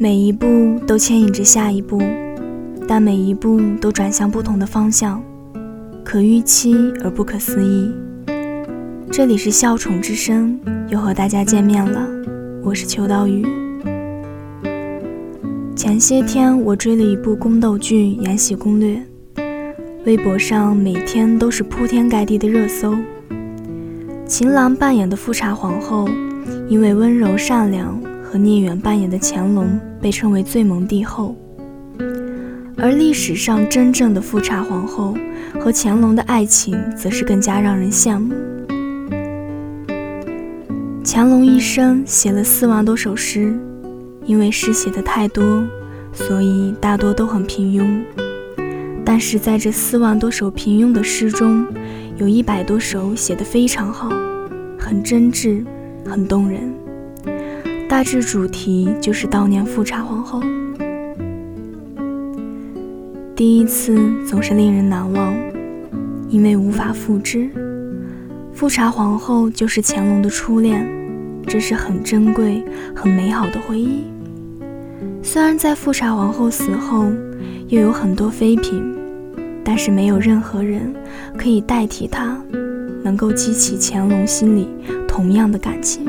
每一步都牵引着下一步，但每一步都转向不同的方向，可预期而不可思议。这里是笑宠之声，又和大家见面了，我是秋刀鱼。前些天我追了一部宫斗剧《延禧攻略》，微博上每天都是铺天盖地的热搜。秦岚扮演的富察皇后，因为温柔善良，和聂远扮演的乾隆被称为最萌帝后。而历史上真正的富察皇后和乾隆的爱情，则是更加让人羡慕。乾隆一生写了四万多首诗，因为诗写的太多，所以大多都很平庸。但是在这四万多首平庸的诗中，有一百多首写得非常好，很真挚，很动人。大致主题就是悼念富察皇后。第一次总是令人难忘，因为无法复制。富察皇后就是乾隆的初恋。这是很珍贵、很美好的回忆。虽然在富察皇后死后，又有很多妃嫔，但是没有任何人可以代替她，能够激起乾隆心里同样的感情。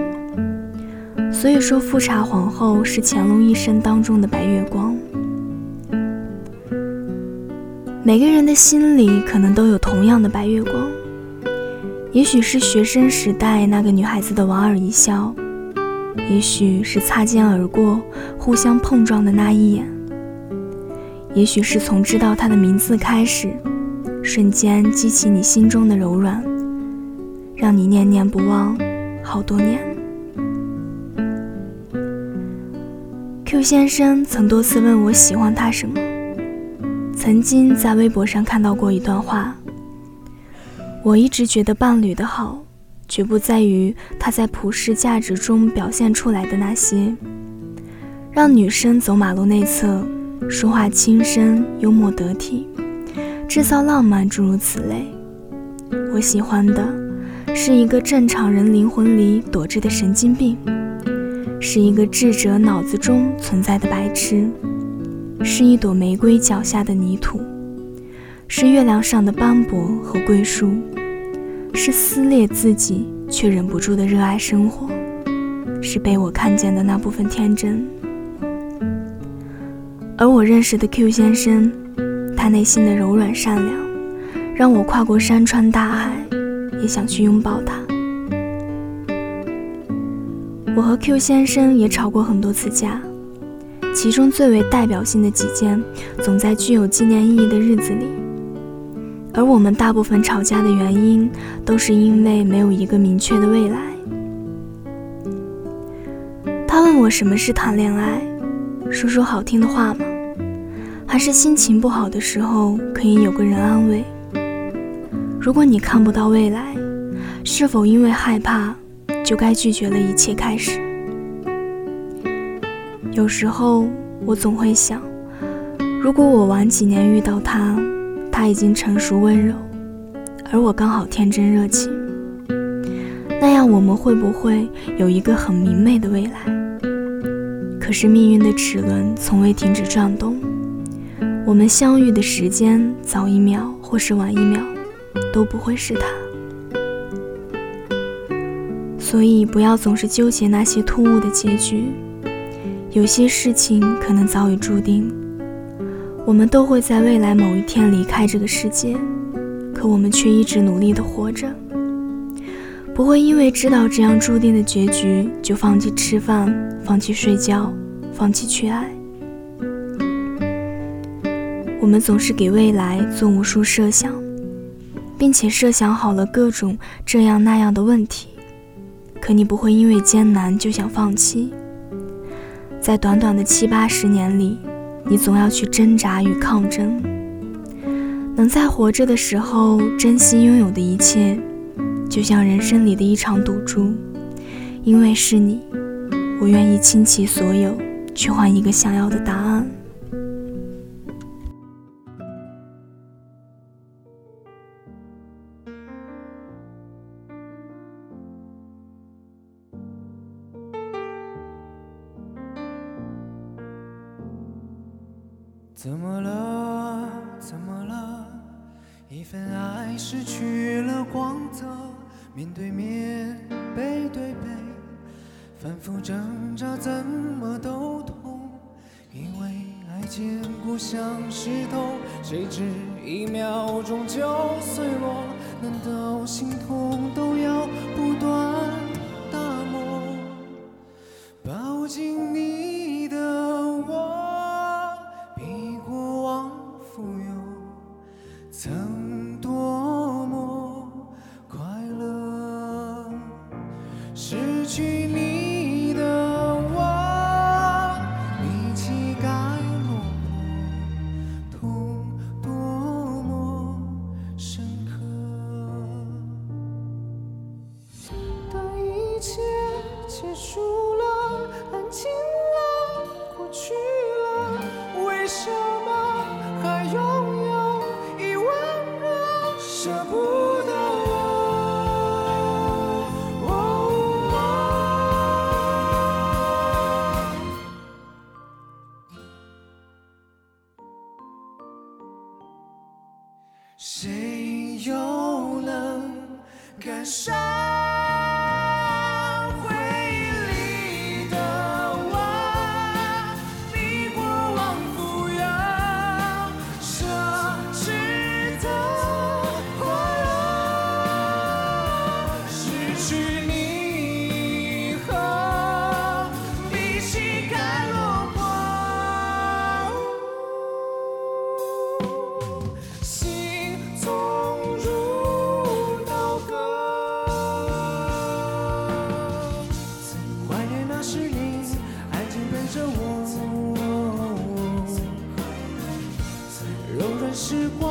所以说，富察皇后是乾隆一生当中的白月光。每个人的心里可能都有同样的白月光。也许是学生时代那个女孩子的莞尔一笑，也许是擦肩而过、互相碰撞的那一眼，也许是从知道她的名字开始，瞬间激起你心中的柔软，让你念念不忘好多年。Q 先生曾多次问我喜欢他什么，曾经在微博上看到过一段话。我一直觉得伴侣的好，绝不在于他在普世价值中表现出来的那些，让女生走马路内侧，说话轻声、幽默得体，制造浪漫，诸如此类。我喜欢的是一个正常人灵魂里躲着的神经病，是一个智者脑子中存在的白痴，是一朵玫瑰脚下的泥土。是月亮上的斑驳和归属，是撕裂自己却忍不住的热爱生活，是被我看见的那部分天真。而我认识的 Q 先生，他内心的柔软善良，让我跨过山川大海，也想去拥抱他。我和 Q 先生也吵过很多次架，其中最为代表性的几件，总在具有纪念意义的日子里。而我们大部分吵架的原因，都是因为没有一个明确的未来。他问我什么是谈恋爱，说说好听的话吗？还是心情不好的时候可以有个人安慰？如果你看不到未来，是否因为害怕，就该拒绝了一切开始？有时候我总会想，如果我晚几年遇到他。他已经成熟温柔，而我刚好天真热情。那样我们会不会有一个很明媚的未来？可是命运的齿轮从未停止转动，我们相遇的时间早一秒或是晚一秒，都不会是他。所以不要总是纠结那些突兀的结局，有些事情可能早已注定。我们都会在未来某一天离开这个世界，可我们却一直努力地活着，不会因为知道这样注定的结局就放弃吃饭、放弃睡觉、放弃去爱。我们总是给未来做无数设想，并且设想好了各种这样那样的问题，可你不会因为艰难就想放弃。在短短的七八十年里。你总要去挣扎与抗争，能在活着的时候珍惜拥有的一切，就像人生里的一场赌注。因为是你，我愿意倾其所有，去换一个想要的答案。怎么了？怎么了？一份爱失去了光泽，面对面，背对背，反复挣扎，怎么都痛。以为爱坚固像石头，谁知一秒钟就碎落。难道心痛都要不断什么还拥有一万个舍不得我？谁又能感伤？时光